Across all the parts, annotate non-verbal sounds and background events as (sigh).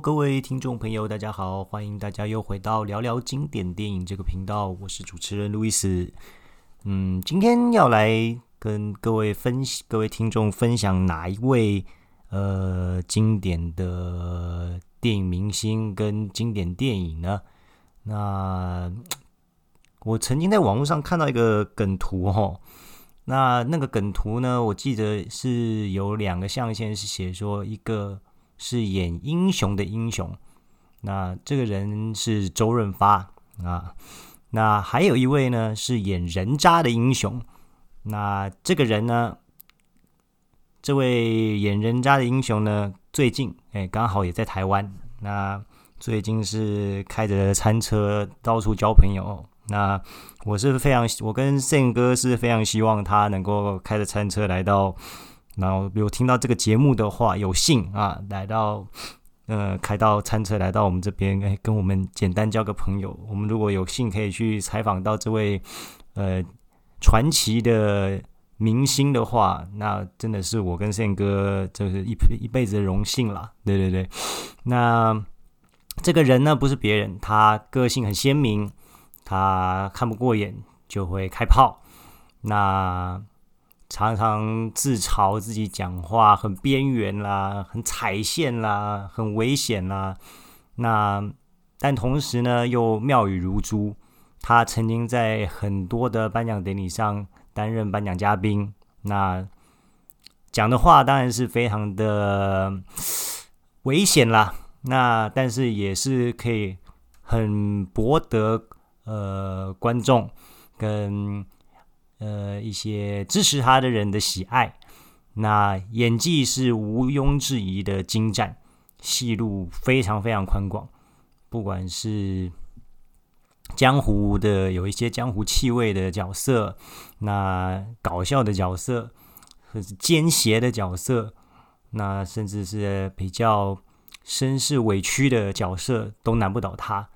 各位听众朋友，大家好，欢迎大家又回到聊聊经典电影这个频道，我是主持人路易斯。嗯，今天要来跟各位分各位听众分享哪一位呃经典的电影明星跟经典电影呢？那我曾经在网络上看到一个梗图哦，那那个梗图呢，我记得是有两个象限，是写说一个。是演英雄的英雄，那这个人是周润发啊。那还有一位呢，是演人渣的英雄。那这个人呢，这位演人渣的英雄呢，最近哎，刚好也在台湾。那最近是开着餐车到处交朋友。那我是非常，我跟胜哥是非常希望他能够开着餐车来到。然后有听到这个节目的话，有幸啊来到，呃，开到餐车来到我们这边，哎，跟我们简单交个朋友。我们如果有幸可以去采访到这位呃传奇的明星的话，那真的是我跟宪哥就是一一辈子的荣幸啦。对对对，那这个人呢不是别人，他个性很鲜明，他看不过眼就会开炮。那常常自嘲自己讲话很边缘啦，很踩线啦，很危险啦。那但同时呢，又妙语如珠。他曾经在很多的颁奖典礼上担任颁奖嘉宾。那讲的话当然是非常的危险啦。那但是也是可以很博得呃观众跟。呃，一些支持他的人的喜爱，那演技是毋庸置疑的精湛，戏路非常非常宽广，不管是江湖的有一些江湖气味的角色，那搞笑的角色，或是奸邪的角色，那甚至是比较身世委屈的角色，都难不倒他。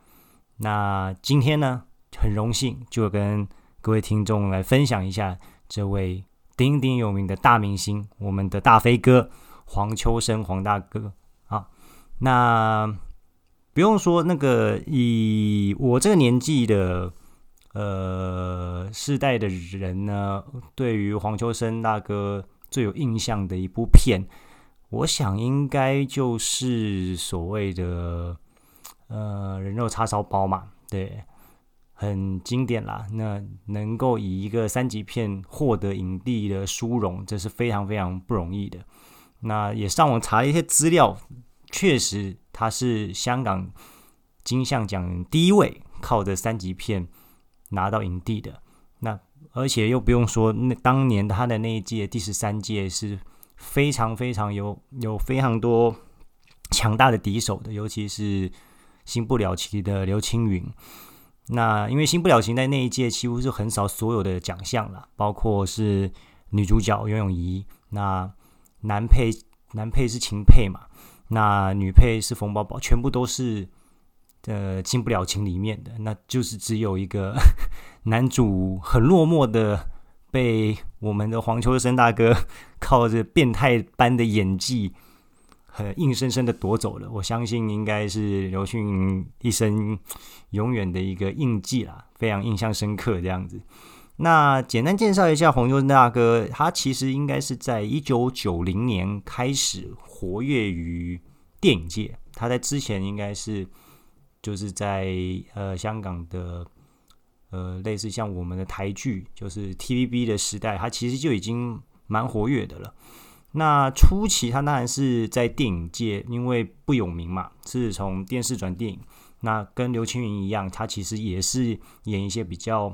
那今天呢，很荣幸就跟。各位听众来分享一下这位鼎鼎有名的大明星，我们的大飞哥黄秋生黄大哥啊。那不用说，那个以我这个年纪的呃世代的人呢，对于黄秋生大哥最有印象的一部片，我想应该就是所谓的呃人肉叉烧包嘛，对。很经典啦，那能够以一个三级片获得影帝的殊荣，这是非常非常不容易的。那也上网查了一些资料，确实他是香港金像奖第一位靠着三级片拿到影帝的。那而且又不用说，那当年他的那一届第十三届是非常非常有有非常多强大的敌手的，尤其是新不了情的刘青云。那因为新不了情在那一届几乎是横扫所有的奖项了，包括是女主角袁咏仪，那男配男配是秦沛嘛，那女配是冯宝宝，全部都是呃新不了情里面的，那就是只有一个 (laughs) 男主很落寞的被我们的黄秋生大哥 (laughs) 靠着变态般的演技。很硬生生的夺走了，我相信应该是刘迅一生永远的一个印记啦，非常印象深刻这样子。那简单介绍一下黄秋生大哥，他其实应该是在一九九零年开始活跃于电影界，他在之前应该是就是在呃香港的呃类似像我们的台剧，就是 TVB 的时代，他其实就已经蛮活跃的了。那初期他当然是在电影界，因为不有名嘛，是从电视转电影。那跟刘青云一样，他其实也是演一些比较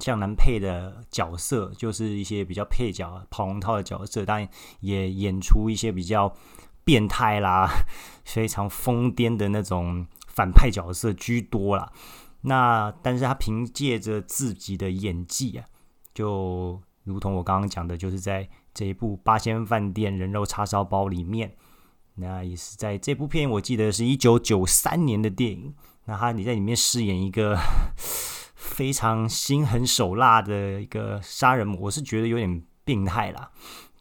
像男配的角色，就是一些比较配角、跑龙套的角色。但也演出一些比较变态啦、非常疯癫的那种反派角色居多啦。那但是他凭借着自己的演技啊，就如同我刚刚讲的，就是在。这一部《八仙饭店人肉叉烧包》里面，那也是在这部片，我记得是一九九三年的电影。那他你在里面饰演一个 (laughs) 非常心狠手辣的一个杀人魔，我是觉得有点病态啦，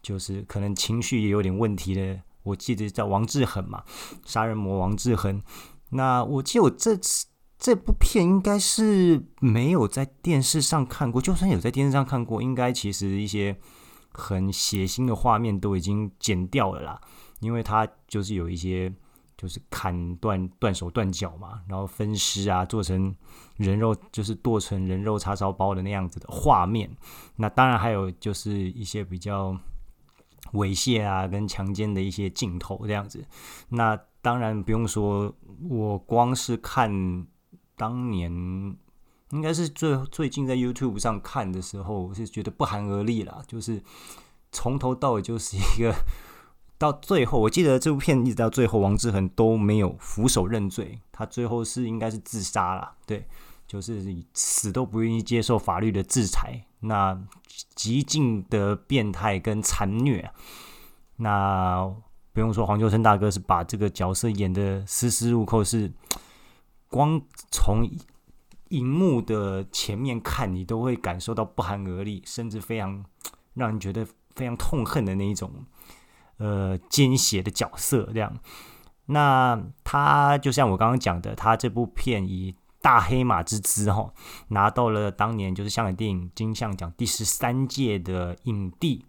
就是可能情绪也有点问题的我记得叫王志恒嘛，杀人魔王志恒。那我记得我这次这部片应该是没有在电视上看过，就算有在电视上看过，应该其实一些很血腥的画面都已经剪掉了啦，因为它就是有一些就是砍断断手断脚嘛，然后分尸啊，做成人肉，就是剁成人肉叉烧包的那样子的画面。那当然还有就是一些比较。猥亵啊，跟强奸的一些镜头这样子，那当然不用说，我光是看当年应该是最最近在 YouTube 上看的时候，我是觉得不寒而栗啦，就是从头到尾就是一个到最后，我记得这部片一直到最后，王志恒都没有俯首认罪，他最后是应该是自杀了，对。就是死都不愿意接受法律的制裁，那极尽的变态跟残虐，那不用说，黄秋生大哥是把这个角色演得丝丝入扣，是光从荧幕的前面看，你都会感受到不寒而栗，甚至非常让人觉得非常痛恨的那一种，呃，奸邪的角色这样。那他就像我刚刚讲的，他这部片以大黑马之姿，哈，拿到了当年就是香港电影金像奖第十三届的影帝。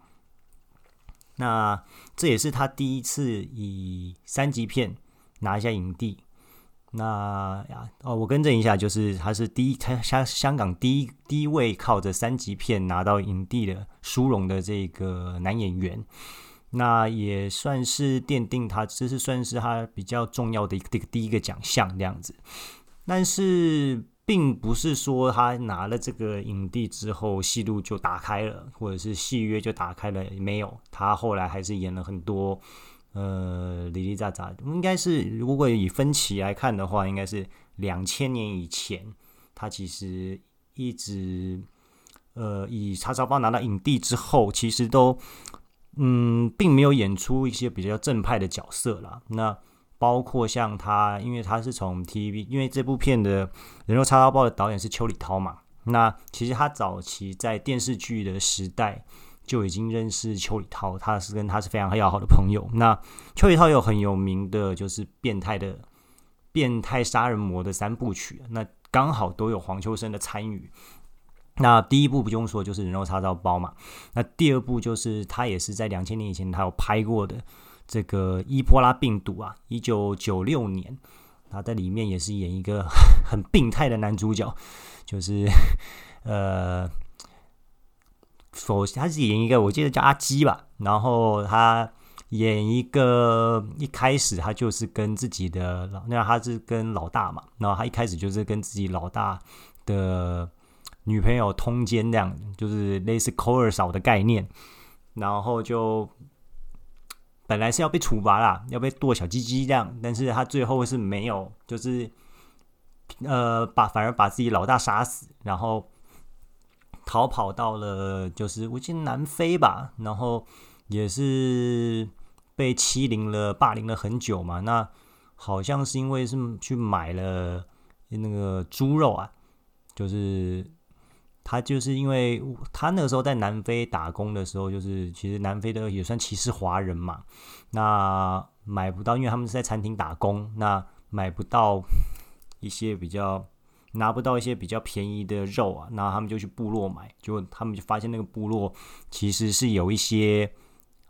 那这也是他第一次以三级片拿下影帝。那呀，哦，我更正一下，就是他是第一，他香香港第一第一位靠着三级片拿到影帝的殊荣的这个男演员。那也算是奠定他，这是算是他比较重要的一个第一个奖项这样子。但是，并不是说他拿了这个影帝之后，戏路就打开了，或者是戏约就打开了。没有，他后来还是演了很多，呃，哩哩杂杂。应该是，如果以分歧来看的话，应该是两千年以前，他其实一直，呃，以叉烧包拿到影帝之后，其实都，嗯，并没有演出一些比较正派的角色啦。那。包括像他，因为他是从 TV，因为这部片的人肉叉烧包的导演是邱礼涛嘛。那其实他早期在电视剧的时代就已经认识邱礼涛，他是跟他是非常要好的朋友。那邱礼涛有很有名的就是变态的变态杀人魔的三部曲，那刚好都有黄秋生的参与。那第一部不用说，就是人肉叉烧包嘛。那第二部就是他也是在两千年以前他有拍过的。这个伊波拉病毒啊，一九九六年，他在里面也是演一个很病态的男主角，就是呃，否，他是演一个我记得叫阿基吧，然后他演一个一开始他就是跟自己的老，那他是跟老大嘛，然后他一开始就是跟自己老大的女朋友通奸这样，就是类似抠二嫂的概念，然后就。本来是要被处罚啦，要被剁小鸡鸡这样，但是他最后是没有，就是呃，把反而把自己老大杀死，然后逃跑到了就是我记得南非吧，然后也是被欺凌了、霸凌了很久嘛。那好像是因为是去买了那个猪肉啊，就是。他就是因为他那个时候在南非打工的时候，就是其实南非的也算歧视华人嘛。那买不到，因为他们是在餐厅打工，那买不到一些比较拿不到一些比较便宜的肉啊，那他们就去部落买，就他们就发现那个部落其实是有一些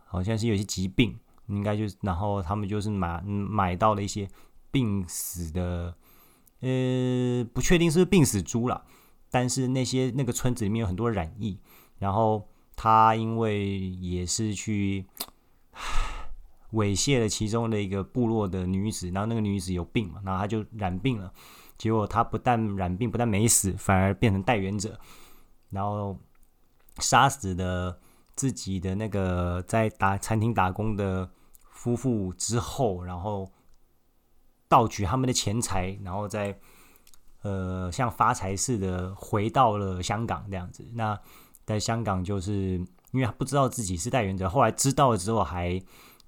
好像是有一些疾病，应该就是然后他们就是买买到了一些病死的，呃，不确定是不是病死猪了。但是那些那个村子里面有很多染疫，然后他因为也是去猥亵了其中的一个部落的女子，然后那个女子有病嘛，然后他就染病了，结果他不但染病，不但没死，反而变成带原者，然后杀死的自己的那个在打餐厅打工的夫妇之后，然后盗取他们的钱财，然后再。呃，像发财似的回到了香港这样子。那在香港，就是因为他不知道自己是带原者，后来知道了之后，还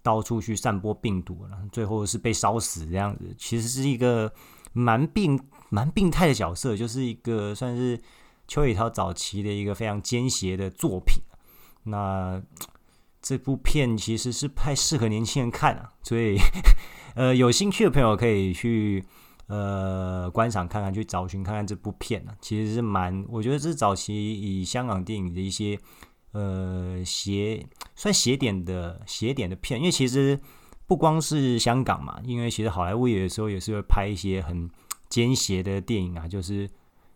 到处去散播病毒，然后最后是被烧死这样子。其实是一个蛮病、蛮病态的角色，就是一个算是邱礼涛早期的一个非常奸邪的作品。那 (tsk) 这部片其实是不太适合年轻人看啊，所以 (laughs) 呃，有兴趣的朋友可以去呃观赏看看，去找寻看看这部片啊，其实是蛮，我觉得这是早期以香港电影的一些呃邪算邪点的邪点的片，因为其实不光是香港嘛，因为其实好莱坞有的时候也是会拍一些很奸邪的电影啊，就是。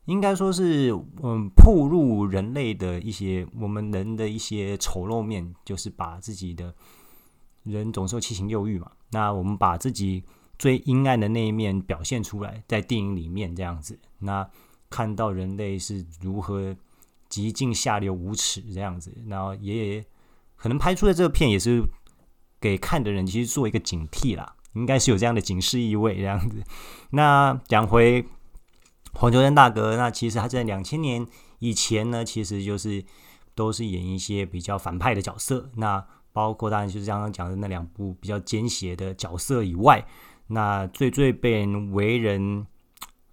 应该说是，嗯，曝露人类的一些我们人的一些丑陋面，就是把自己的人总是有七情六欲嘛。那我们把自己最阴暗的那一面表现出来，在电影里面这样子，那看到人类是如何极尽下流无耻这样子，然后也可能拍出的这个片也是给看的人其实做一个警惕啦，应该是有这样的警示意味这样子。那讲回。黄秋生大哥，那其实他在两千年以前呢，其实就是都是演一些比较反派的角色。那包括当然就是刚刚讲的那两部比较奸邪的角色以外，那最最被人为人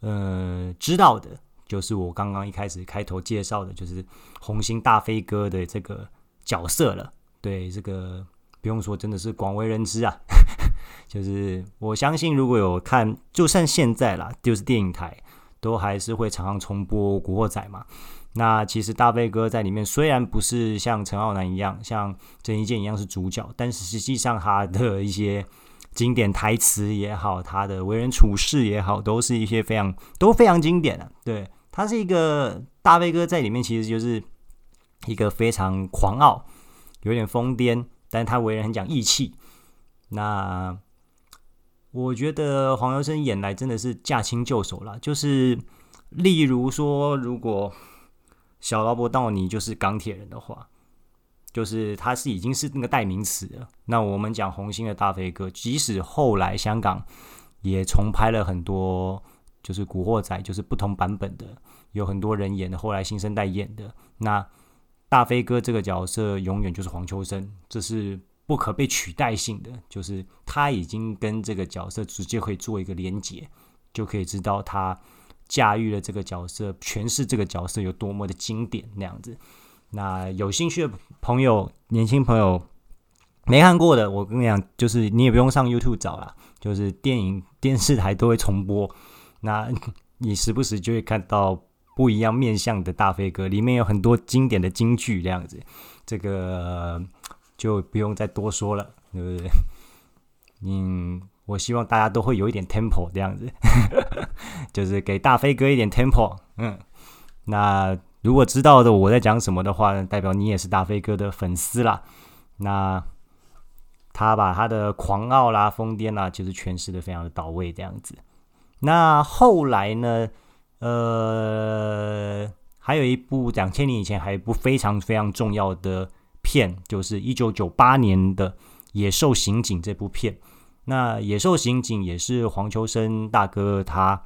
呃知道的，就是我刚刚一开始开头介绍的，就是红星大飞哥的这个角色了。对，这个不用说，真的是广为人知啊。(laughs) 就是我相信，如果有看，就算现在啦，就是电影台。都还是会常常重播《古惑仔》嘛。那其实大飞哥在里面虽然不是像陈浩南一样，像郑伊健一样是主角，但是实际上他的一些经典台词也好，他的为人处事也好，都是一些非常都非常经典的。对，他是一个大飞哥在里面其实就是一个非常狂傲，有点疯癫，但是他为人很讲义气。那。我觉得黄秋生演来真的是驾轻就熟了，就是例如说，如果小劳勃道尼就是钢铁人的话，就是他是已经是那个代名词了。那我们讲红星的大飞哥，即使后来香港也重拍了很多，就是古惑仔，就是不同版本的，有很多人演的，后来新生代演的，那大飞哥这个角色永远就是黄秋生，这是。不可被取代性的，就是他已经跟这个角色直接可以做一个连结，就可以知道他驾驭了这个角色，诠释这个角色有多么的经典那样子。那有兴趣的朋友，年轻朋友没看过的，我跟你讲，就是你也不用上 YouTube 找了，就是电影电视台都会重播，那你时不时就会看到不一样面向的大飞哥，里面有很多经典的金句这样子，这个。就不用再多说了，对不对？嗯，我希望大家都会有一点 tempo 这样子，(laughs) 就是给大飞哥一点 tempo。嗯，那如果知道的我在讲什么的话，代表你也是大飞哥的粉丝啦。那他把他的狂傲啦、疯癫啦，就是诠释的非常的到位这样子。那后来呢？呃，还有一部两千年以前还有一部非常非常重要的。片就是一九九八年的《野兽刑警》这部片，那《野兽刑警》也是黄秋生大哥他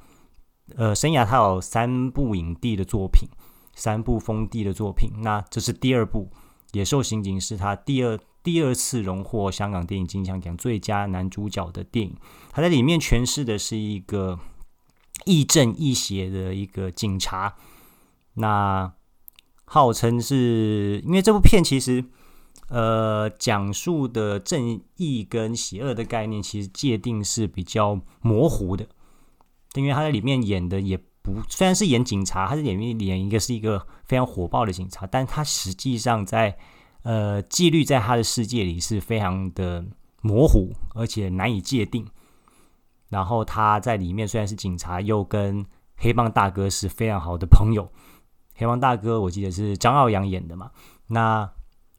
呃生涯他有三部影帝的作品，三部封帝的作品。那这是第二部《野兽刑警》，是他第二第二次荣获香港电影金像奖最佳男主角的电影。他在里面诠释的是一个亦正亦邪的一个警察。那号称是因为这部片其实，呃，讲述的正义跟邪恶的概念其实界定是比较模糊的。因为他在里面演的也不虽然是演警察，他在里面演一个是一个非常火爆的警察，但他实际上在呃纪律在他的世界里是非常的模糊，而且难以界定。然后他在里面虽然是警察，又跟黑帮大哥是非常好的朋友。黑帮大哥，我记得是张耀扬演的嘛。那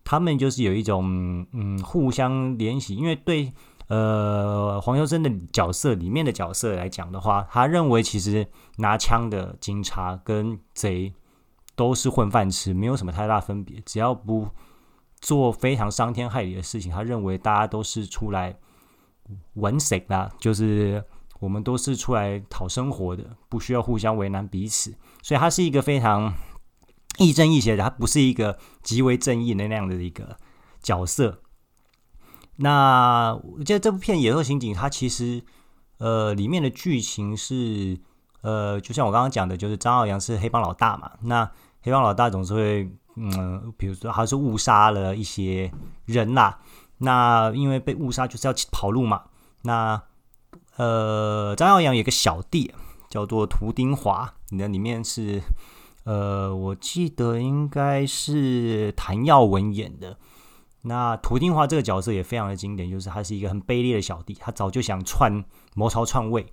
他们就是有一种嗯互相联系，因为对呃黄秋生的角色里面的角色来讲的话，他认为其实拿枪的警察跟贼都是混饭吃，没有什么太大分别。只要不做非常伤天害理的事情，他认为大家都是出来揾食啦，就是我们都是出来讨生活的，不需要互相为难彼此。所以他是一个非常亦正亦邪的，他不是一个极为正义的那样的一个角色。那我觉得这部片《野兽刑警》它其实呃里面的剧情是呃，就像我刚刚讲的，就是张耀扬是黑帮老大嘛。那黑帮老大总是会嗯，比如说他是误杀了一些人啦，那因为被误杀就是要跑路嘛。那呃，张耀扬有个小弟叫做涂丁华，那里面是呃，我记得应该是谭耀文演的。那涂丁华这个角色也非常的经典，就是他是一个很卑劣的小弟，他早就想篡谋朝篡位。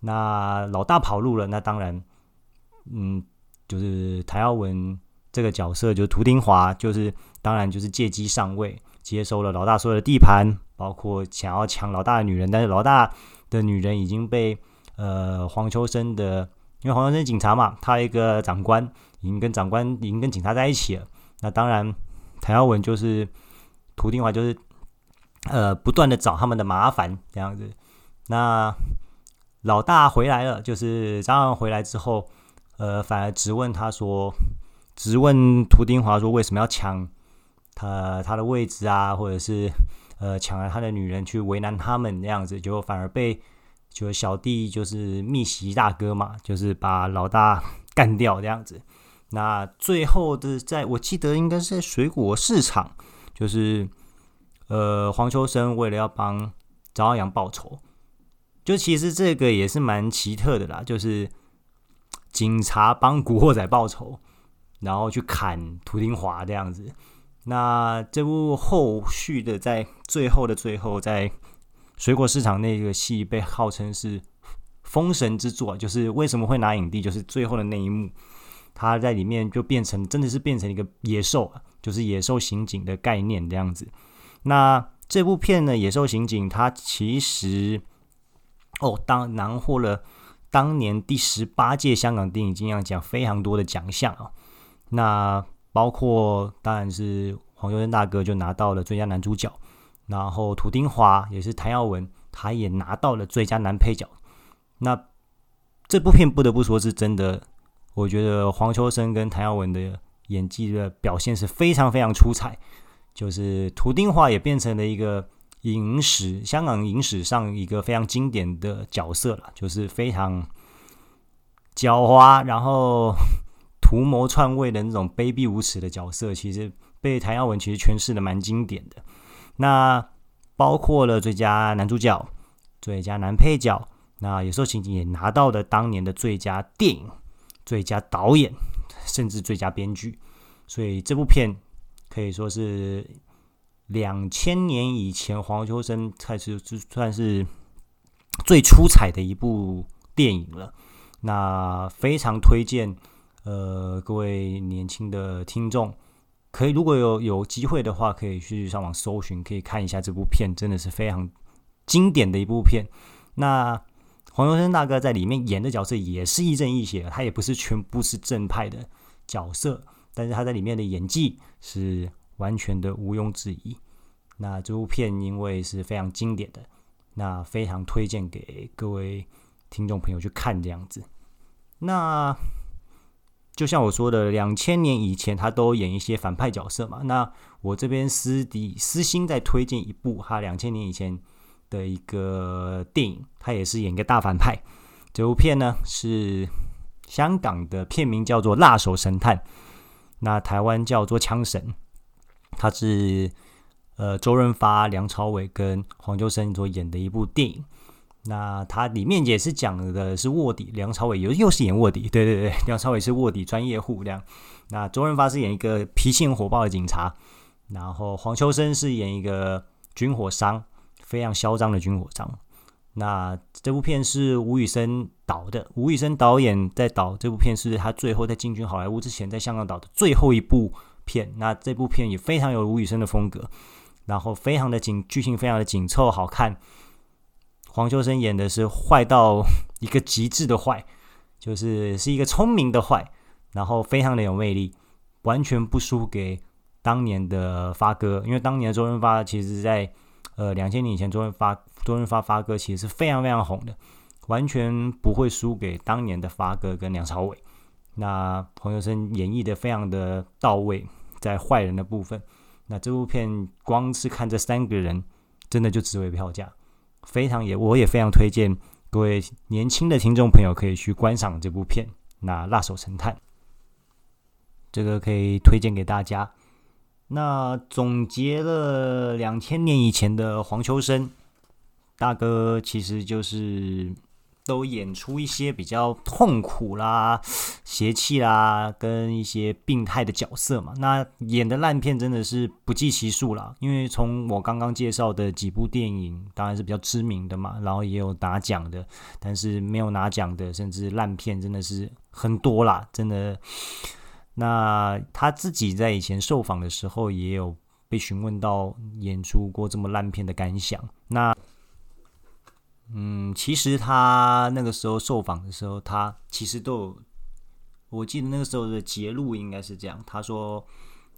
那老大跑路了，那当然，嗯，就是谭耀文这个角色，就是涂丁华，就是当然就是借机上位，接收了老大所有的地盘，包括想要抢老大的女人，但是老大的女人已经被呃黄秋生的，因为黄秋生是警察嘛，他一个长官已经跟长官已经跟警察在一起了，那当然谭耀文就是。涂丁华就是，呃，不断的找他们的麻烦这样子。那老大回来了，就是张扬回来之后，呃，反而质问他说，质问涂丁华说为什么要抢他他的位置啊，或者是呃抢了他的女人去为难他们那样子，结果反而被就小弟就是逆袭大哥嘛，就是把老大 (laughs) 干掉这样子。那最后的在我记得应该是在水果市场。就是，呃，黄秋生为了要帮张耀扬报仇，就其实这个也是蛮奇特的啦。就是警察帮古惑仔报仇，然后去砍涂丁华这样子。那这部后续的在最后的最后，在水果市场那个戏被号称是封神之作，就是为什么会拿影帝，就是最后的那一幕。他在里面就变成真的是变成一个野兽，就是野兽刑警的概念这样子。那这部片呢，《野兽刑警》它其实哦，当囊获了当年第十八届香港电影金像奖非常多的奖项啊。那包括当然是黄秋生大哥就拿到了最佳男主角，然后涂丁华也是谭耀文，他也拿到了最佳男配角。那这部片不得不说是真的。我觉得黄秋生跟谭耀文的演技的表现是非常非常出彩，就是涂丁华也变成了一个影史香港影史上一个非常经典的角色了，就是非常狡猾，然后图谋篡位的那种卑鄙无耻的角色，其实被谭耀文其实诠释的蛮经典的。那包括了最佳男主角、最佳男配角，那有时候情景也拿到了当年的最佳电影。最佳导演，甚至最佳编剧，所以这部片可以说是两千年以前黄秋生开始就算是最出彩的一部电影了。那非常推荐，呃，各位年轻的听众，可以如果有有机会的话，可以去上网搜寻，可以看一下这部片，真的是非常经典的一部片。那。黄秋生大哥在里面演的角色也是亦正亦邪，他也不是全部是正派的角色，但是他在里面的演技是完全的毋庸置疑。那这部片因为是非常经典的，那非常推荐给各位听众朋友去看这样子。那就像我说的，两千年以前他都演一些反派角色嘛，那我这边私底私心再推荐一部，他两千年以前。的一个电影，他也是演一个大反派。这部片呢是香港的片名叫做《辣手神探》，那台湾叫做《枪神》。他是呃周润发、梁朝伟跟黄秋生所演的一部电影。那它里面也是讲的是卧底，梁朝伟又又是演卧底，对对对，(laughs) 梁朝伟是卧底专业户这样。那周润发是演一个脾气很火爆的警察，然后黄秋生是演一个军火商。非常嚣张的军火商。那这部片是吴宇森导的，吴宇森导演在导这部片是他最后在进军好莱坞之前，在香港导的最后一部片。那这部片也非常有吴宇森的风格，然后非常的紧，剧情非常的紧凑好看。黄秋生演的是坏到一个极致的坏，(laughs) 就是是一个聪明的坏，然后非常的有魅力，完全不输给当年的发哥，因为当年的周润发其实在。呃，两千年以前，周润发，周润发发哥其实是非常非常红的，完全不会输给当年的发哥跟梁朝伟。那黄秋生演绎的非常的到位，在坏人的部分。那这部片光是看这三个人，真的就值回票价，非常也我也非常推荐各位年轻的听众朋友可以去观赏这部片。那《辣手神探》这个可以推荐给大家。那总结了两千年以前的黄秋生大哥，其实就是。都演出一些比较痛苦啦、邪气啦，跟一些病态的角色嘛。那演的烂片真的是不计其数啦。因为从我刚刚介绍的几部电影，当然是比较知名的嘛，然后也有拿奖的，但是没有拿奖的，甚至烂片真的是很多啦，真的。那他自己在以前受访的时候，也有被询问到演出过这么烂片的感想。那嗯，其实他那个时候受访的时候，他其实都有，我记得那个时候的节录应该是这样。他说，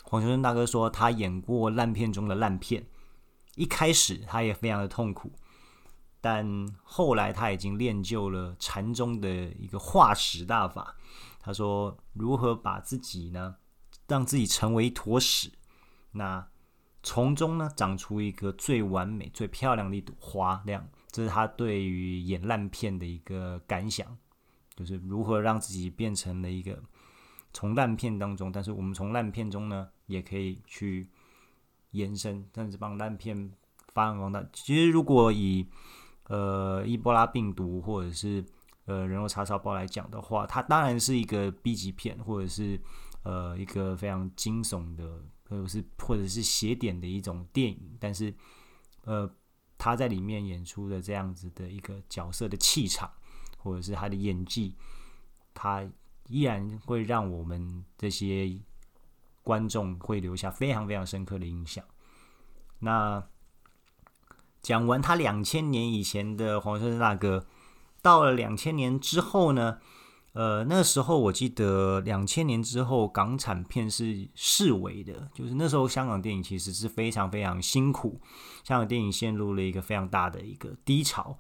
黄秋生大哥说他演过烂片中的烂片，一开始他也非常的痛苦，但后来他已经练就了禅宗的一个化屎大法。他说，如何把自己呢，让自己成为一坨屎，那从中呢长出一个最完美、最漂亮的一朵花，这样。这是他对于演烂片的一个感想，就是如何让自己变成了一个从烂片当中，但是我们从烂片中呢，也可以去延伸，甚至帮烂片发扬光大。其实，如果以呃伊波拉病毒或者是呃人肉叉烧包来讲的话，它当然是一个 B 级片，或者是呃一个非常惊悚的，或者是或者是邪典的一种电影，但是呃。他在里面演出的这样子的一个角色的气场，或者是他的演技，他依然会让我们这些观众会留下非常非常深刻的印象。那讲完他两千年以前的黄秋生大哥，到了两千年之后呢？呃，那时候我记得两千年之后，港产片是式微的，就是那时候香港电影其实是非常非常辛苦，香港电影陷入了一个非常大的一个低潮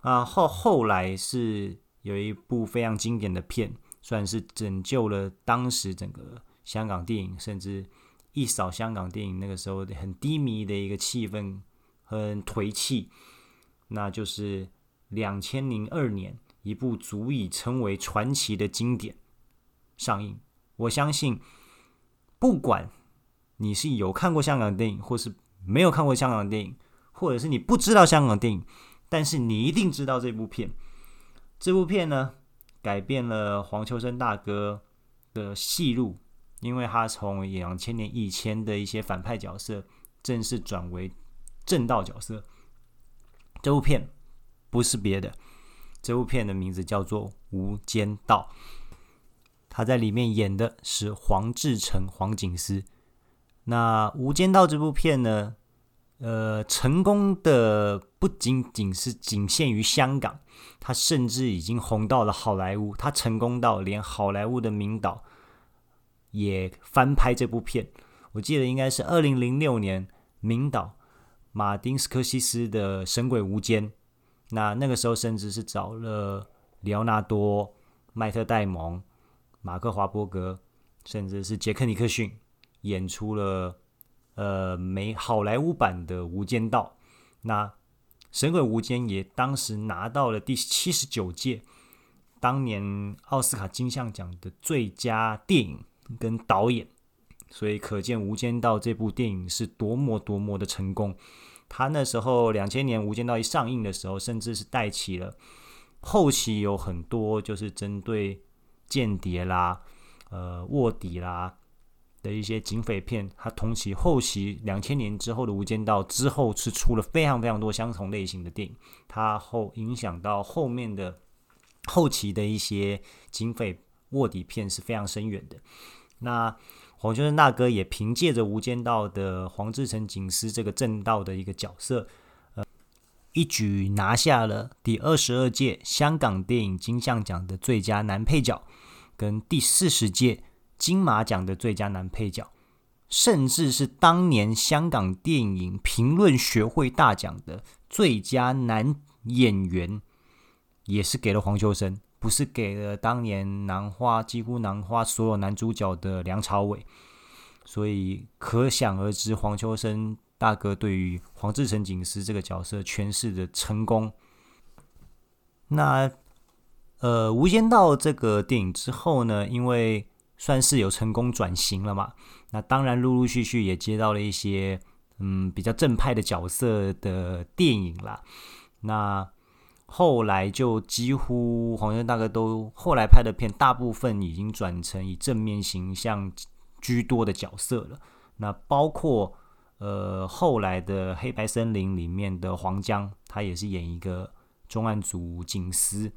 啊。后后来是有一部非常经典的片，算是拯救了当时整个香港电影，甚至一扫香港电影那个时候很低迷的一个气氛，很颓气，那就是两千零二年。一部足以称为传奇的经典上映，我相信，不管你是有看过香港电影，或是没有看过香港电影，或者是你不知道香港电影，但是你一定知道这部片。这部片呢，改变了黄秋生大哥的戏路，因为他从两千年以前的一些反派角色，正式转为正道角色。这部片不是别的。这部片的名字叫做《无间道》，他在里面演的是黄志诚、黄警司。那《无间道》这部片呢，呃，成功的不仅仅是仅限于香港，他甚至已经红到了好莱坞。他成功到连好莱坞的名导也翻拍这部片。我记得应该是二零零六年，名导马丁斯科西斯的《神鬼无间》。那那个时候，甚至是找了里奥纳多、麦特戴蒙、马克华伯格，甚至是杰克尼克逊，演出了呃美好莱坞版的《无间道》。那《神鬼无间》也当时拿到了第七十九届当年奥斯卡金像奖的最佳电影跟导演，所以可见《无间道》这部电影是多么多么的成功。他那时候两千年《无间道》一上映的时候，甚至是带起了后期有很多就是针对间谍啦、呃卧底啦的一些警匪片。他同期后期两千年之后的《无间道》之后是出了非常非常多相同类型的电影，它后影响到后面的后期的一些警匪卧底片是非常深远的。那黄秋生大哥也凭借着《无间道》的黄志诚警司这个正道的一个角色，呃，一举拿下了第二十二届香港电影金像奖的最佳男配角，跟第四十届金马奖的最佳男配角，甚至是当年香港电影评论学会大奖的最佳男演员，也是给了黄秋生。不是给了当年囊括几乎囊括所有男主角的梁朝伟，所以可想而知黄秋生大哥对于黄志诚警司这个角色诠释的成功。那呃，《无间道》这个电影之后呢，因为算是有成功转型了嘛。那当然，陆陆续续也接到了一些嗯比较正派的角色的电影啦。那后来就几乎黄轩大哥都后来拍的片，大部分已经转成以正面形象居多的角色了。那包括呃后来的《黑白森林》里面的黄江，他也是演一个重案组警司。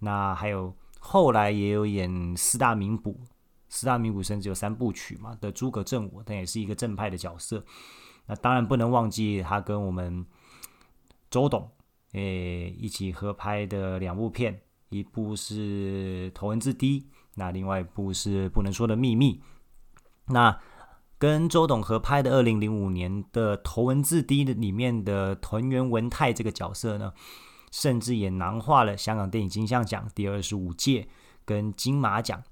那还有后来也有演四大名捕，四大名捕甚至有三部曲嘛的诸葛正我，但也是一个正派的角色。那当然不能忘记他跟我们周董诶一起合拍的两部片，一部是《头文字 D》，那另外一部是《不能说的秘密》。那跟周董合拍的二零零五年的《头文字 D》的里面的团员文泰这个角色呢，甚至也囊化了香港电影金像奖第二十五届跟金马奖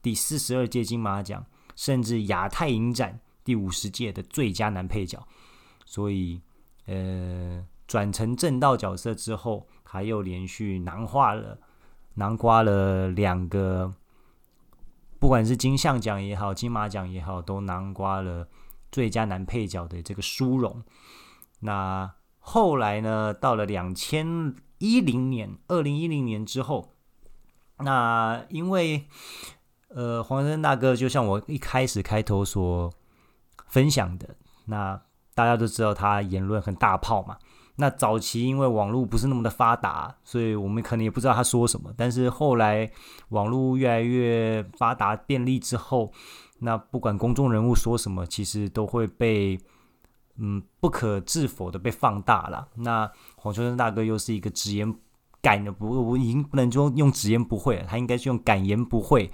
第四十二届金马奖，甚至亚太影展第五十届的最佳男配角。所以，呃，转成正道角色之后，他又连续囊化了囊括了两个，不管是金像奖也好，金马奖也好，都囊括了最佳男配角的这个殊荣。那后来呢，到了两千。一零年，二零一零年之后，那因为呃，黄生大哥就像我一开始开头所分享的，那大家都知道他言论很大炮嘛。那早期因为网络不是那么的发达，所以我们可能也不知道他说什么。但是后来网络越来越发达便利之后，那不管公众人物说什么，其实都会被。嗯，不可置否的被放大了。那黄秋生大哥又是一个直言敢的不，我已经不能说用直言不讳，他应该是用敢言不讳。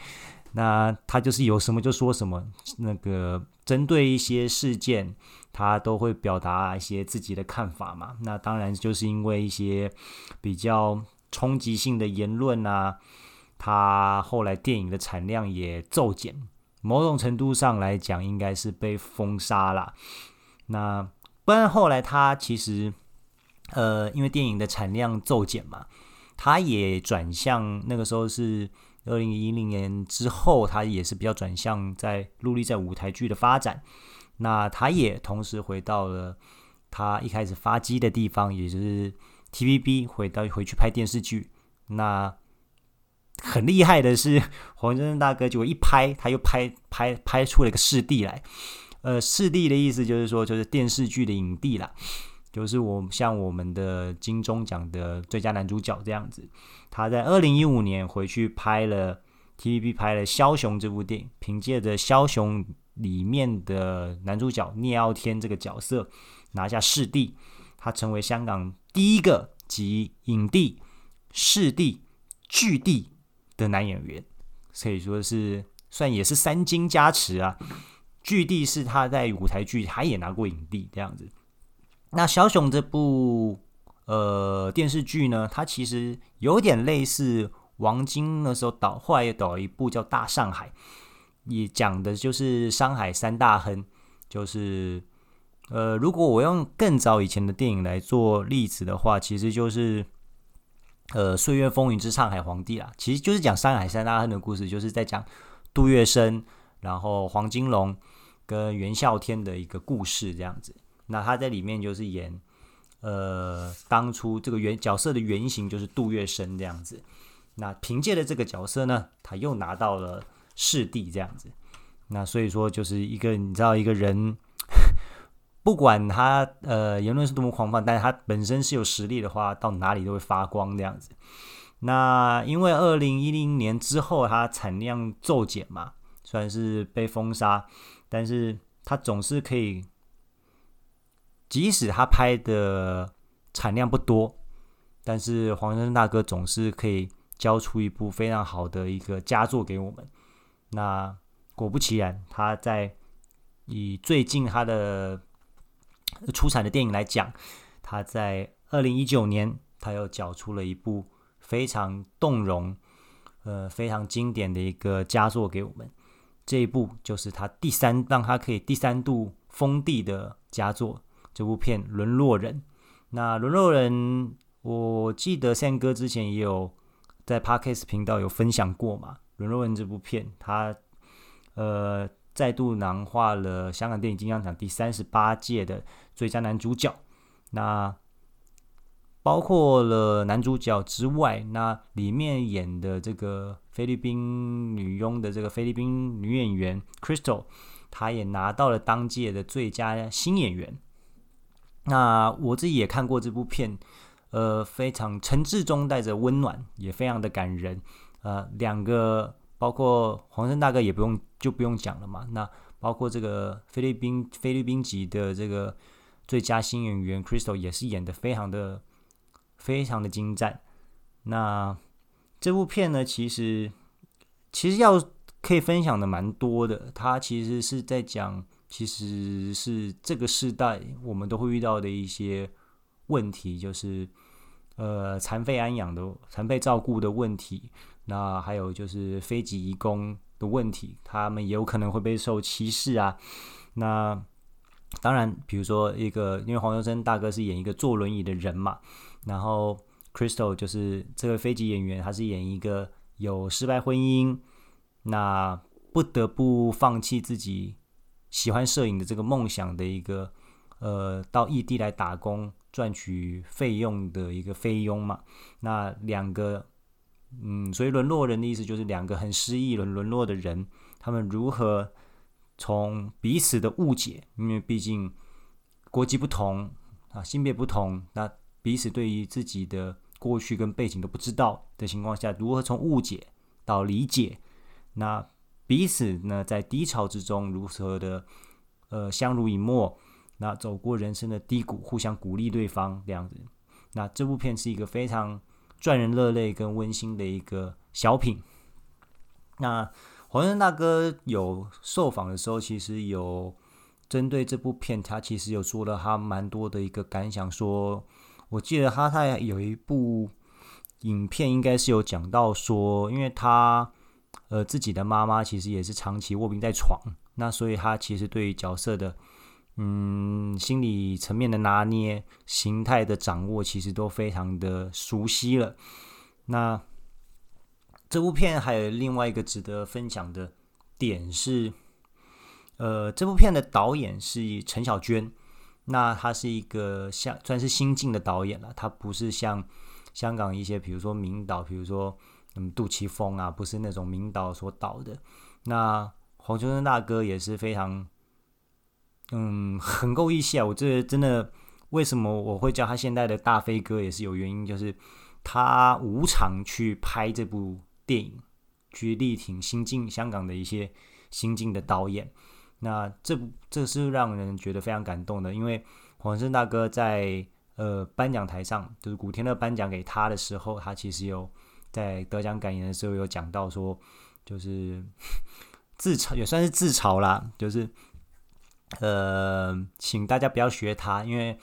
那他就是有什么就说什么，那个针对一些事件，他都会表达一些自己的看法嘛。那当然就是因为一些比较冲击性的言论啊，他后来电影的产量也骤减，某种程度上来讲，应该是被封杀了。那不然后来他其实，呃，因为电影的产量骤减嘛，他也转向那个时候是二零一零年之后，他也是比较转向在陆力在舞台剧的发展。那他也同时回到了他一开始发迹的地方，也就是 TVB，回到回去拍电视剧。那很厉害的是 (laughs) 黄先生大哥，结果一拍他又拍拍拍出了一个视帝来。呃，视帝的意思就是说，就是电视剧的影帝啦，就是我像我们的金钟奖的最佳男主角这样子。他在二零一五年回去拍了 TVB 拍了《枭雄》这部电影，凭借着《枭雄》里面的男主角聂傲天这个角色拿下视帝，他成为香港第一个集影帝、视帝、剧帝的男演员，可以说是算也是三金加持啊。剧帝是他在舞台剧，他也拿过影帝这样子。那枭雄这部呃电视剧呢，它其实有点类似王晶那时候导，后来也导了一部叫《大上海》，也讲的就是上海三大亨。就是呃，如果我用更早以前的电影来做例子的话，其实就是呃《岁月风云之上海皇帝》啦，其实就是讲上海三大亨的故事，就是在讲杜月笙，然后黄金龙。跟袁孝天的一个故事这样子，那他在里面就是演，呃，当初这个原角色的原型就是杜月笙这样子。那凭借着这个角色呢，他又拿到了视帝这样子。那所以说，就是一个你知道，一个人不管他呃言论是多么狂放，但是他本身是有实力的话，到哪里都会发光这样子。那因为二零一零年之后，他产量骤减嘛，虽然是被封杀。但是他总是可以，即使他拍的产量不多，但是黄先生大哥总是可以交出一部非常好的一个佳作给我们。那果不其然，他在以最近他的出产的电影来讲，他在二零一九年，他又缴出了一部非常动容、呃非常经典的一个佳作给我们。这一部就是他第三，让他可以第三度封地的佳作。这部片《沦落人》，那《沦落人》，我记得宪哥之前也有在 Podcast 频道有分享过嘛，《沦落人》这部片，他呃再度囊化了香港电影金像奖第三十八届的最佳男主角。那包括了男主角之外，那里面演的这个菲律宾女佣的这个菲律宾女演员 Crystal，她也拿到了当届的最佳新演员。那我自己也看过这部片，呃，非常诚挚中带着温暖，也非常的感人。呃，两个包括黄生大哥也不用就不用讲了嘛。那包括这个菲律宾菲律宾籍的这个最佳新演员 Crystal 也是演得非常的非常的精湛。那这部片呢，其实其实要可以分享的蛮多的。它其实是在讲。其实是这个时代我们都会遇到的一些问题，就是呃残废安养的残废照顾的问题，那还有就是非籍移工的问题，他们也有可能会被受歧视啊。那当然，比如说一个，因为黄秋生大哥是演一个坐轮椅的人嘛，然后 Crystal 就是这个非籍演员，他是演一个有失败婚姻，那不得不放弃自己。喜欢摄影的这个梦想的一个，呃，到异地来打工赚取费用的一个菲佣嘛。那两个，嗯，所以沦落人的意思就是两个很失意、沦沦落的人，他们如何从彼此的误解，因为毕竟国籍不同啊，性别不同，那彼此对于自己的过去跟背景都不知道的情况下，如何从误解到理解，那。彼此呢，在低潮之中如何的呃相濡以沫，那走过人生的低谷，互相鼓励对方这样子。那这部片是一个非常赚人热泪跟温馨的一个小品。那黄生大哥有受访的时候，其实有针对这部片，他其实有说了他蛮多的一个感想说。我记得他他有一部影片，应该是有讲到说，因为他。呃，自己的妈妈其实也是长期卧病在床，那所以他其实对于角色的，嗯，心理层面的拿捏、形态的掌握，其实都非常的熟悉了。那这部片还有另外一个值得分享的点是，呃，这部片的导演是陈小娟，那他是一个像算是新晋的导演了，他不是像香港一些，比如说名导，比如说。嗯，杜琪峰啊，不是那种名导所导的。那黄秋生大哥也是非常，嗯，(laughs) 很够义气啊。我这真的，为什么我会叫他现在的大飞哥，也是有原因，就是他无偿去拍这部电影，去力挺新进香港的一些新进的导演。那这部这是让人觉得非常感动的，因为黄秋生大哥在呃颁奖台上，就是古天乐颁奖给他的时候，他其实有。在得奖感言的时候有讲到说，就是 (sniffs) 自嘲也算是自嘲啦，就是呃，请大家不要学他，因为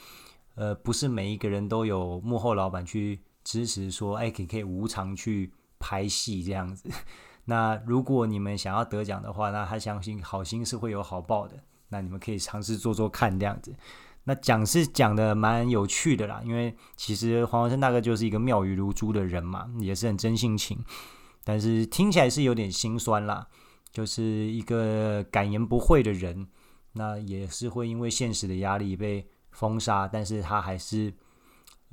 呃，不是每一个人都有幕后老板去支持说，哎，可以可以无偿去拍戏这样子。(laughs) 那如果你们想要得奖的话，那他相信好心是会有好报的。那你们可以尝试做做看这样子。那讲是讲的蛮有趣的啦，因为其实黄鸿升大哥就是一个妙语如珠的人嘛，也是很真性情，但是听起来是有点心酸啦，就是一个敢言不讳的人，那也是会因为现实的压力被封杀，但是他还是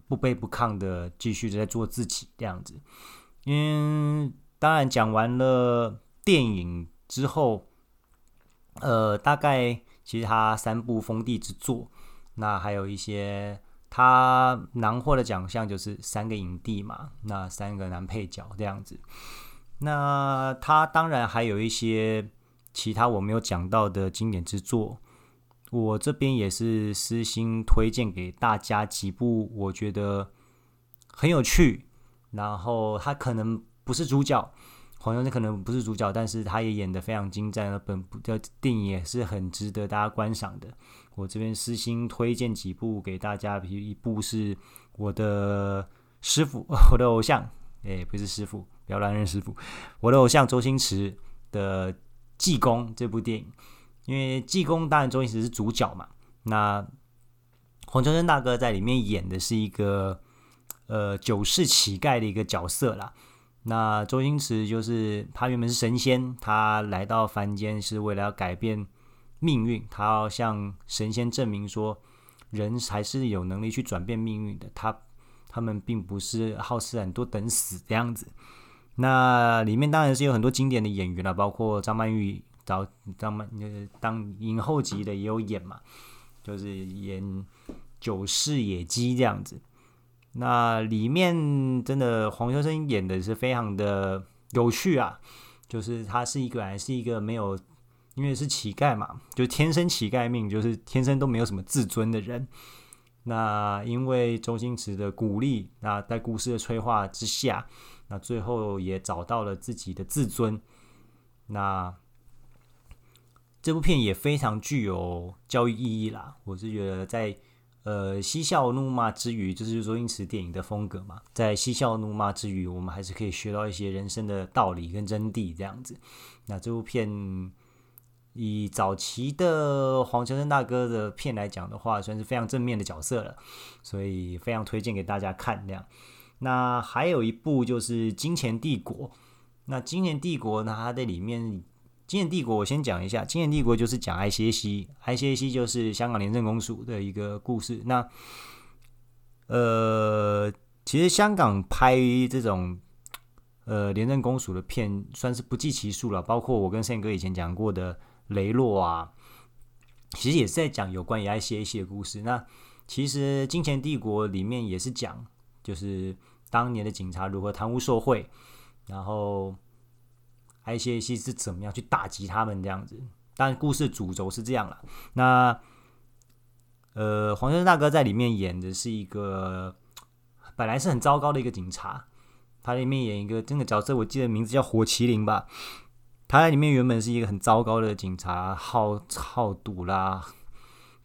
不卑不亢的继续在做自己这样子。因为当然讲完了电影之后，呃，大概其实他三部封地之作。那还有一些他囊获的奖项就是三个影帝嘛，那三个男配角这样子。那他当然还有一些其他我没有讲到的经典之作，我这边也是私心推荐给大家几部，我觉得很有趣。然后他可能不是主角，黄秋生可能不是主角，但是他也演得非常精湛，本部的电影也是很值得大家观赏的。我这边私心推荐几部给大家，比如一部是我的师傅，我的偶像，诶，不是师傅，不要乱认师傅。我的偶像周星驰的《济公》这部电影，因为《济公》当然周星驰是主角嘛，那黄秋生大哥在里面演的是一个呃九世乞丐的一个角色啦。那周星驰就是他原本是神仙，他来到凡间是为了要改变命运，他要向神仙证明说，人还是有能力去转变命运的。他他们并不是好吃懒做等死这样子。那里面当然是有很多经典的演员了，包括张曼玉，找张曼就是当影后级的也有演嘛，就是演九世野鸡这样子。那里面真的黄秋生演的是非常的有趣啊，就是他是一个还是一个没有，因为是乞丐嘛，就天生乞丐命，就是天生都没有什么自尊的人。那因为周星驰的鼓励，那在故事的催化之下，那最后也找到了自己的自尊。那这部片也非常具有教育意义啦，我是觉得在。呃，嬉笑怒骂之余，就是周星驰电影的风格嘛。在嬉笑怒骂之余，我们还是可以学到一些人生的道理跟真谛这样子。那这部片以早期的黄秋生大哥的片来讲的话，算是非常正面的角色了，所以非常推荐给大家看。这样，那还有一部就是《金钱帝国》。那《金钱帝国》呢，它在里面。金钱帝国，我先讲一下。金钱帝国就是讲 ICAC，ICAC 就是香港廉政公署的一个故事。那呃，其实香港拍这种呃廉政公署的片，算是不计其数了。包括我跟宪哥以前讲过的《雷洛》啊，其实也是在讲有关于 ICAC 的故事。那其实《金钱帝国》里面也是讲，就是当年的警察如何贪污受贿，然后。ICAC 是怎么样去打击他们这样子？但故事主轴是这样了。那呃，黄生大哥在里面演的是一个本来是很糟糕的一个警察，他里面演一个这个角色，我记得名字叫火麒麟吧。他在里面原本是一个很糟糕的警察，好好赌啦，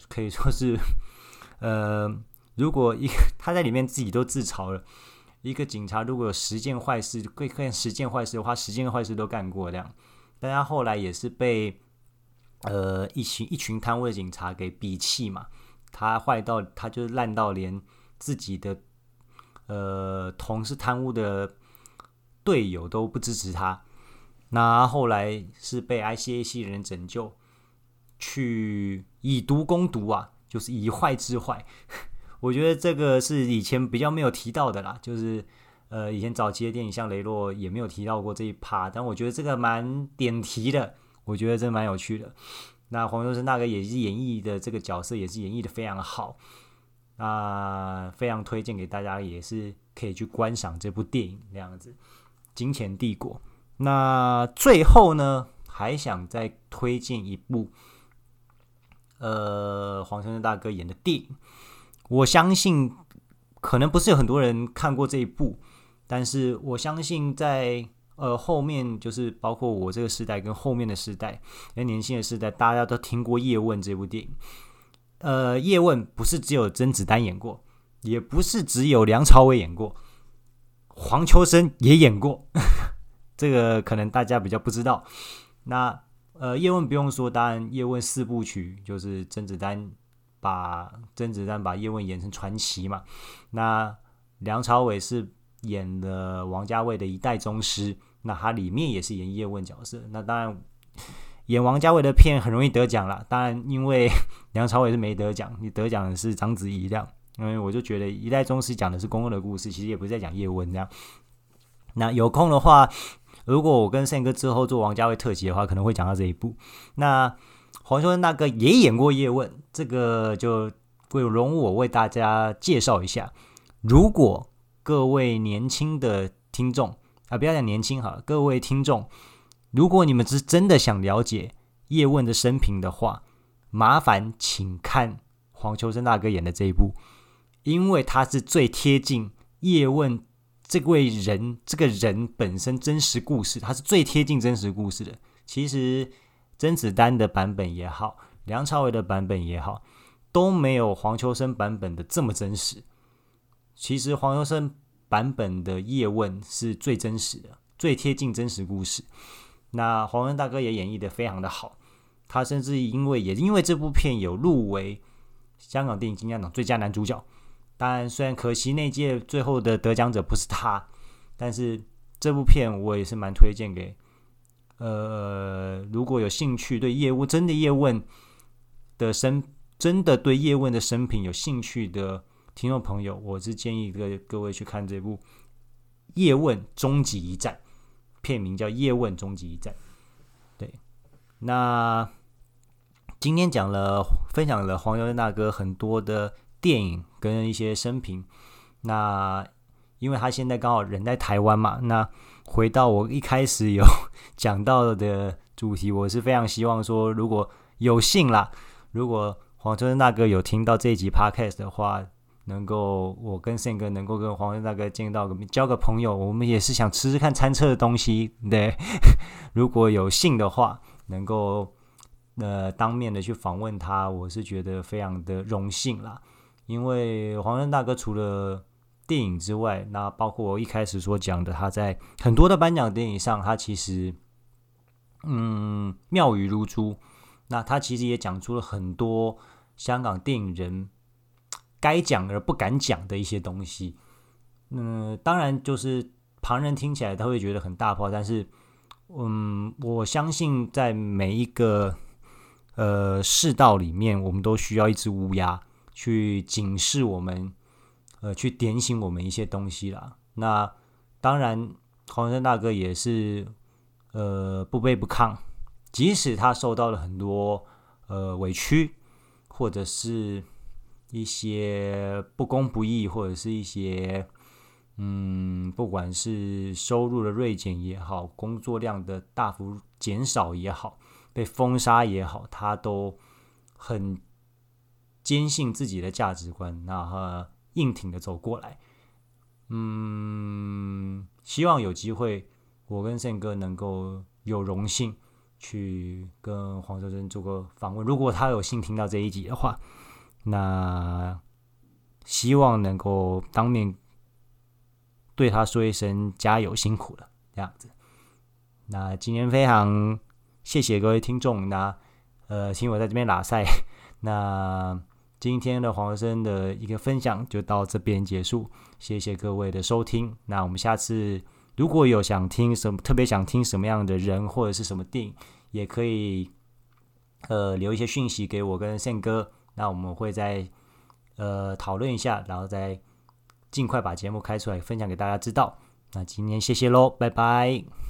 可以说是呃，如果一个他在里面自己都自嘲了。一个警察如果有十件坏事，会干十件坏事的话，十件坏事都干过这样。但他后来也是被呃一群一群贪污的警察给鄙弃嘛。他坏到他就烂到连自己的呃同事贪污的队友都不支持他。那后来是被 ICAC 人拯救，去以毒攻毒啊，就是以坏治坏。我觉得这个是以前比较没有提到的啦，就是呃，以前早期的电影像《雷洛》也没有提到过这一趴，但我觉得这个蛮点题的，我觉得真蛮有趣的。那黄秋生大哥也是演绎的这个角色，也是演绎的非常好，啊，非常推荐给大家，也是可以去观赏这部电影这样子，《金钱帝国》。那最后呢，还想再推荐一部，呃，黄秋生大哥演的电影。我相信，可能不是有很多人看过这一部，但是我相信在呃后面，就是包括我这个时代跟后面的时代，跟年轻的时代，大家都听过《叶问》这部电影。呃，《叶问》不是只有甄子丹演过，也不是只有梁朝伟演过，黄秋生也演过。(laughs) 这个可能大家比较不知道。那呃，《叶问》不用说，当然《叶问》四部曲就是甄子丹。把甄子丹把叶问演成传奇嘛？那梁朝伟是演的王家卫的一代宗师，那他里面也是演叶问角色。那当然演王家卫的片很容易得奖了。当然，因为 (laughs) 梁朝伟是没得奖，你得奖的是章子怡这样。因为我就觉得一代宗师讲的是宫二的故事，其实也不是在讲叶问这样。那有空的话，如果我跟胜哥之后做王家卫特辑的话，可能会讲到这一部。那。黄秋生大哥也演过叶问，这个就会容我为大家介绍一下。如果各位年轻的听众啊，不要讲年轻哈，各位听众，如果你们是真的想了解叶问的生平的话，麻烦请看黄秋生大哥演的这一部，因为他是最贴近叶问这位人这个人本身真实故事，他是最贴近真实故事的。其实。甄子丹的版本也好，梁朝伟的版本也好，都没有黄秋生版本的这么真实。其实黄秋生版本的叶问是最真实的，最贴近真实故事。那黄文大哥也演绎得非常的好，他甚至因为也因为这部片有入围香港电影金像奖最佳男主角。当然，虽然可惜那届最后的得奖者不是他，但是这部片我也是蛮推荐给，呃，如果有兴趣对叶问真的叶问的生真的对叶问的生平有兴趣的听众朋友，我是建议各各位去看这部《叶问终极一战》，片名叫《叶问终极一战》。对，那今天讲了分享了黄油大哥很多的电影跟一些生平，那。因为他现在刚好人在台湾嘛，那回到我一开始有 (laughs) 讲到的主题，我是非常希望说，如果有幸啦，如果黄春生大哥有听到这一集 podcast 的话，能够我跟胜哥能够跟黄春生大哥见到个交个朋友，我们也是想吃吃看餐车的东西，对，(laughs) 如果有幸的话，能够呃当面的去访问他，我是觉得非常的荣幸啦，因为黄春生大哥除了电影之外，那包括我一开始所讲的，他在很多的颁奖典礼上，他其实嗯妙语如珠。那他其实也讲出了很多香港电影人该讲而不敢讲的一些东西。嗯，当然就是旁人听起来他会觉得很大炮，但是嗯，我相信在每一个呃世道里面，我们都需要一只乌鸦去警示我们。呃，去点醒我们一些东西啦。那当然，黄生大哥也是呃不卑不亢，即使他受到了很多呃委屈，或者是一些不公不义，或者是一些嗯，不管是收入的锐减也好，工作量的大幅减少也好，被封杀也好，他都很坚信自己的价值观。那哈。硬挺的走过来，嗯，希望有机会，我跟胜哥能够有荣幸去跟黄秋生做个访问。如果他有幸听到这一集的话，那希望能够当面对他说一声加油，辛苦了，这样子。那今天非常谢谢各位听众，那呃，请我在这边拉赛，那。今天的黄生的一个分享就到这边结束，谢谢各位的收听。那我们下次如果有想听什么，特别想听什么样的人或者是什么电影，也可以呃留一些讯息给我跟宪哥，那我们会再呃讨论一下，然后再尽快把节目开出来分享给大家知道。那今天谢谢喽，拜拜。